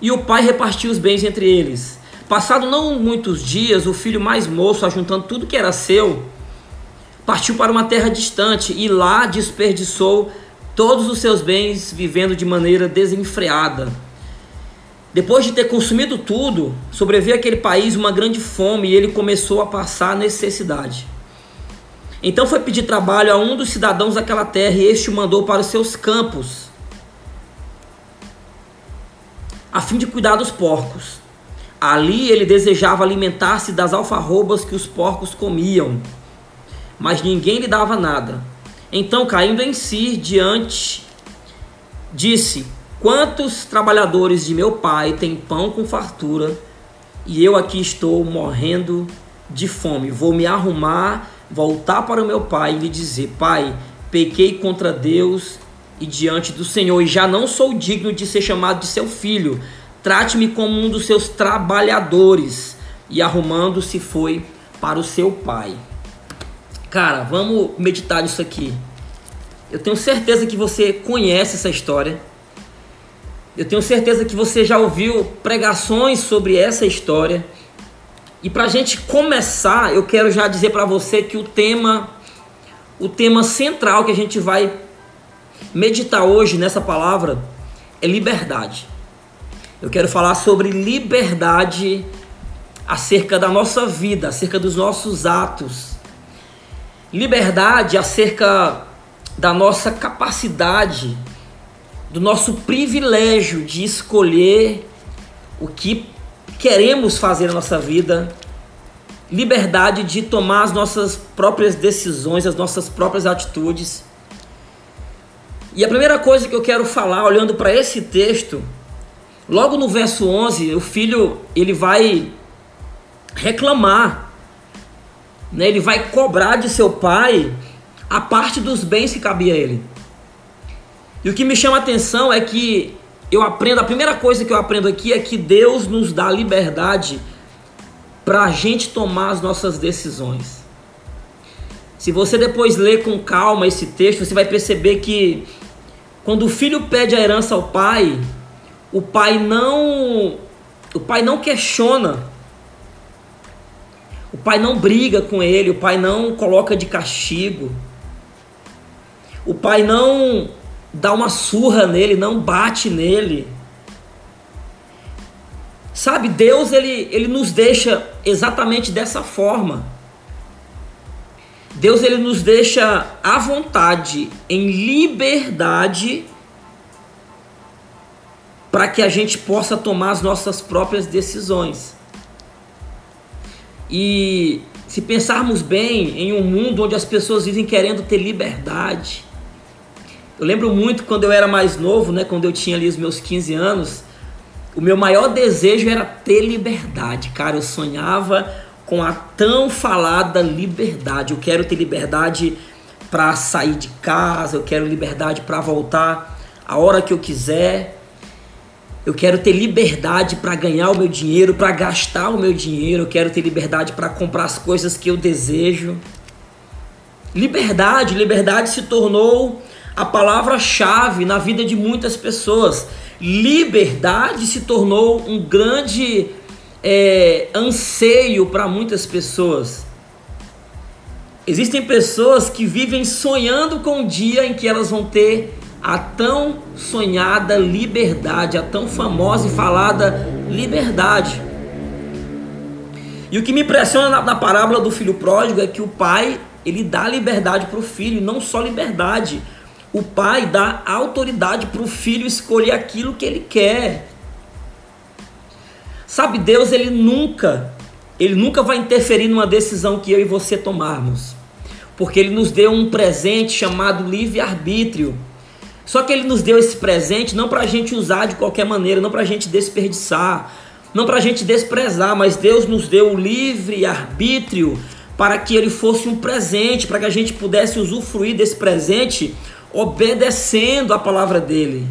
e o pai repartiu os bens entre eles. Passado não muitos dias, o filho mais moço, ajuntando tudo que era seu, partiu para uma terra distante e lá desperdiçou todos os seus bens, vivendo de maneira desenfreada. Depois de ter consumido tudo, sobreveio àquele país uma grande fome e ele começou a passar necessidade. Então foi pedir trabalho a um dos cidadãos daquela terra e este o mandou para os seus campos, a fim de cuidar dos porcos. Ali ele desejava alimentar-se das alfarrobas que os porcos comiam, mas ninguém lhe dava nada. Então, caindo em si diante, disse: Quantos trabalhadores de meu pai têm pão com fartura e eu aqui estou morrendo de fome? Vou me arrumar, voltar para o meu pai e lhe dizer: Pai, pequei contra Deus e diante do Senhor, e já não sou digno de ser chamado de seu filho. Trate-me como um dos seus trabalhadores. E arrumando-se foi para o seu pai. Cara, vamos meditar nisso aqui. Eu tenho certeza que você conhece essa história. Eu tenho certeza que você já ouviu pregações sobre essa história. E para a gente começar, eu quero já dizer para você que o tema, o tema central que a gente vai meditar hoje nessa palavra é liberdade. Eu quero falar sobre liberdade acerca da nossa vida, acerca dos nossos atos. Liberdade acerca da nossa capacidade, do nosso privilégio de escolher o que queremos fazer na nossa vida, liberdade de tomar as nossas próprias decisões, as nossas próprias atitudes. E a primeira coisa que eu quero falar, olhando para esse texto, logo no verso 11, o filho ele vai reclamar, né? ele vai cobrar de seu pai a parte dos bens que cabia a ele. E o que me chama a atenção é que eu aprendo, a primeira coisa que eu aprendo aqui é que Deus nos dá liberdade para a gente tomar as nossas decisões. Se você depois ler com calma esse texto, você vai perceber que quando o filho pede a herança ao pai, o pai não o pai não questiona. O pai não briga com ele, o pai não coloca de castigo. O pai não dá uma surra nele, não bate nele. Sabe, Deus ele, ele nos deixa exatamente dessa forma. Deus ele nos deixa à vontade, em liberdade, para que a gente possa tomar as nossas próprias decisões. E se pensarmos bem em um mundo onde as pessoas vivem querendo ter liberdade, eu lembro muito quando eu era mais novo, né, quando eu tinha ali os meus 15 anos, o meu maior desejo era ter liberdade. Cara, eu sonhava com a tão falada liberdade. Eu quero ter liberdade para sair de casa, eu quero liberdade para voltar a hora que eu quiser. Eu quero ter liberdade para ganhar o meu dinheiro, para gastar o meu dinheiro. Eu quero ter liberdade para comprar as coisas que eu desejo. Liberdade, liberdade se tornou a palavra-chave na vida de muitas pessoas. Liberdade se tornou um grande é, anseio para muitas pessoas. Existem pessoas que vivem sonhando com o dia em que elas vão ter a tão sonhada liberdade, a tão famosa e falada liberdade. E o que me impressiona na, na parábola do filho pródigo é que o pai ele dá liberdade para o filho, não só liberdade, o pai dá autoridade para o filho escolher aquilo que ele quer. Sabe, Deus ele nunca, ele nunca vai interferir numa decisão que eu e você tomarmos. Porque ele nos deu um presente chamado livre-arbítrio. Só que ele nos deu esse presente não para a gente usar de qualquer maneira, não para a gente desperdiçar, não para a gente desprezar, mas Deus nos deu o livre-arbítrio para que ele fosse um presente, para que a gente pudesse usufruir desse presente obedecendo a palavra dele.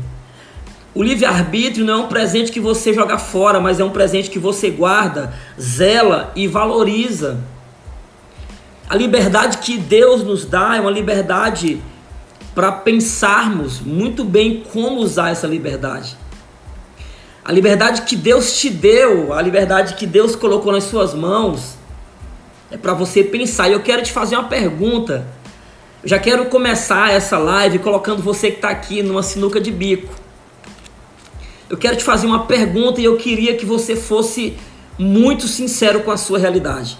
O livre-arbítrio não é um presente que você joga fora, mas é um presente que você guarda, zela e valoriza. A liberdade que Deus nos dá é uma liberdade para pensarmos muito bem como usar essa liberdade. a liberdade que Deus te deu, a liberdade que Deus colocou nas suas mãos, é para você pensar. E eu quero te fazer uma pergunta. Eu já quero começar essa live colocando você que está aqui numa sinuca de bico. Eu quero te fazer uma pergunta e eu queria que você fosse muito sincero com a sua realidade.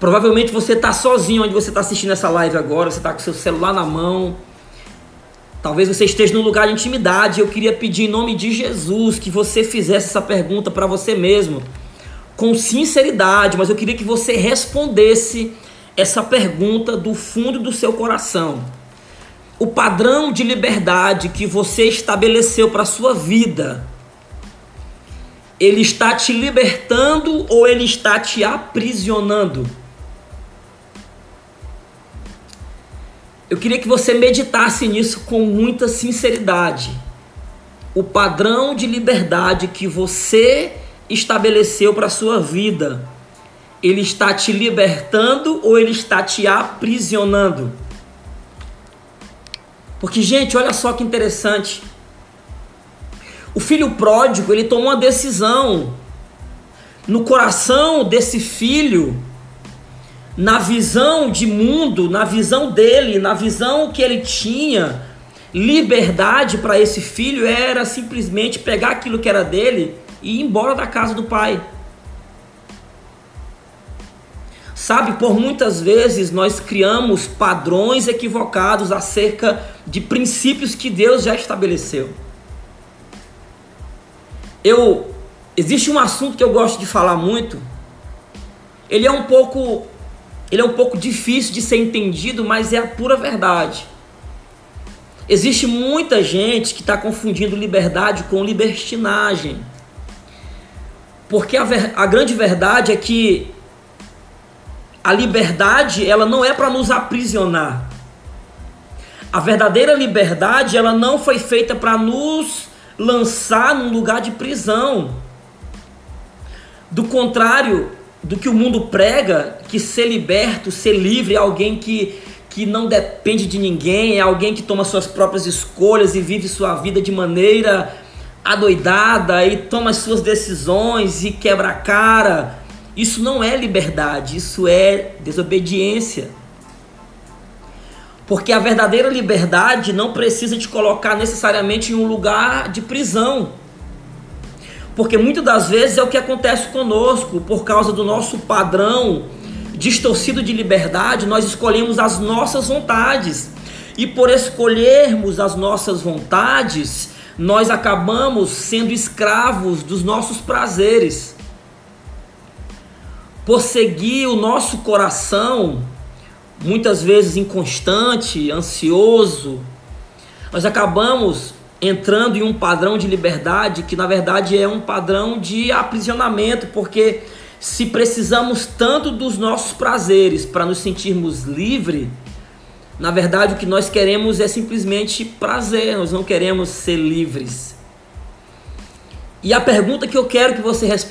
Provavelmente você está sozinho onde você está assistindo essa live agora, você está com seu celular na mão. Talvez você esteja num lugar de intimidade. Eu queria pedir em nome de Jesus que você fizesse essa pergunta para você mesmo, com sinceridade, mas eu queria que você respondesse essa pergunta do fundo do seu coração. O padrão de liberdade que você estabeleceu para sua vida, ele está te libertando ou ele está te aprisionando? Eu queria que você meditasse nisso com muita sinceridade. O padrão de liberdade que você estabeleceu para sua vida, ele está te libertando ou ele está te aprisionando? Porque, gente, olha só que interessante. O filho pródigo, ele tomou uma decisão. No coração desse filho, na visão de mundo, na visão dele, na visão que ele tinha, liberdade para esse filho era simplesmente pegar aquilo que era dele e ir embora da casa do pai. Sabe, por muitas vezes nós criamos padrões equivocados acerca de princípios que Deus já estabeleceu. Eu existe um assunto que eu gosto de falar muito. Ele é um pouco ele é um pouco difícil de ser entendido, mas é a pura verdade. Existe muita gente que está confundindo liberdade com libertinagem. Porque a, ver, a grande verdade é que a liberdade ela não é para nos aprisionar. A verdadeira liberdade ela não foi feita para nos lançar num lugar de prisão. Do contrário, do que o mundo prega, que ser liberto, ser livre é alguém que, que não depende de ninguém, é alguém que toma suas próprias escolhas e vive sua vida de maneira adoidada e toma as suas decisões e quebra a cara. Isso não é liberdade, isso é desobediência. Porque a verdadeira liberdade não precisa te colocar necessariamente em um lugar de prisão. Porque muitas das vezes é o que acontece conosco, por causa do nosso padrão distorcido de liberdade, nós escolhemos as nossas vontades. E por escolhermos as nossas vontades, nós acabamos sendo escravos dos nossos prazeres. Por seguir o nosso coração, muitas vezes inconstante, ansioso, nós acabamos entrando em um padrão de liberdade que na verdade é um padrão de aprisionamento, porque se precisamos tanto dos nossos prazeres para nos sentirmos livres, na verdade o que nós queremos é simplesmente prazer, nós não queremos ser livres. E a pergunta que eu quero que você responda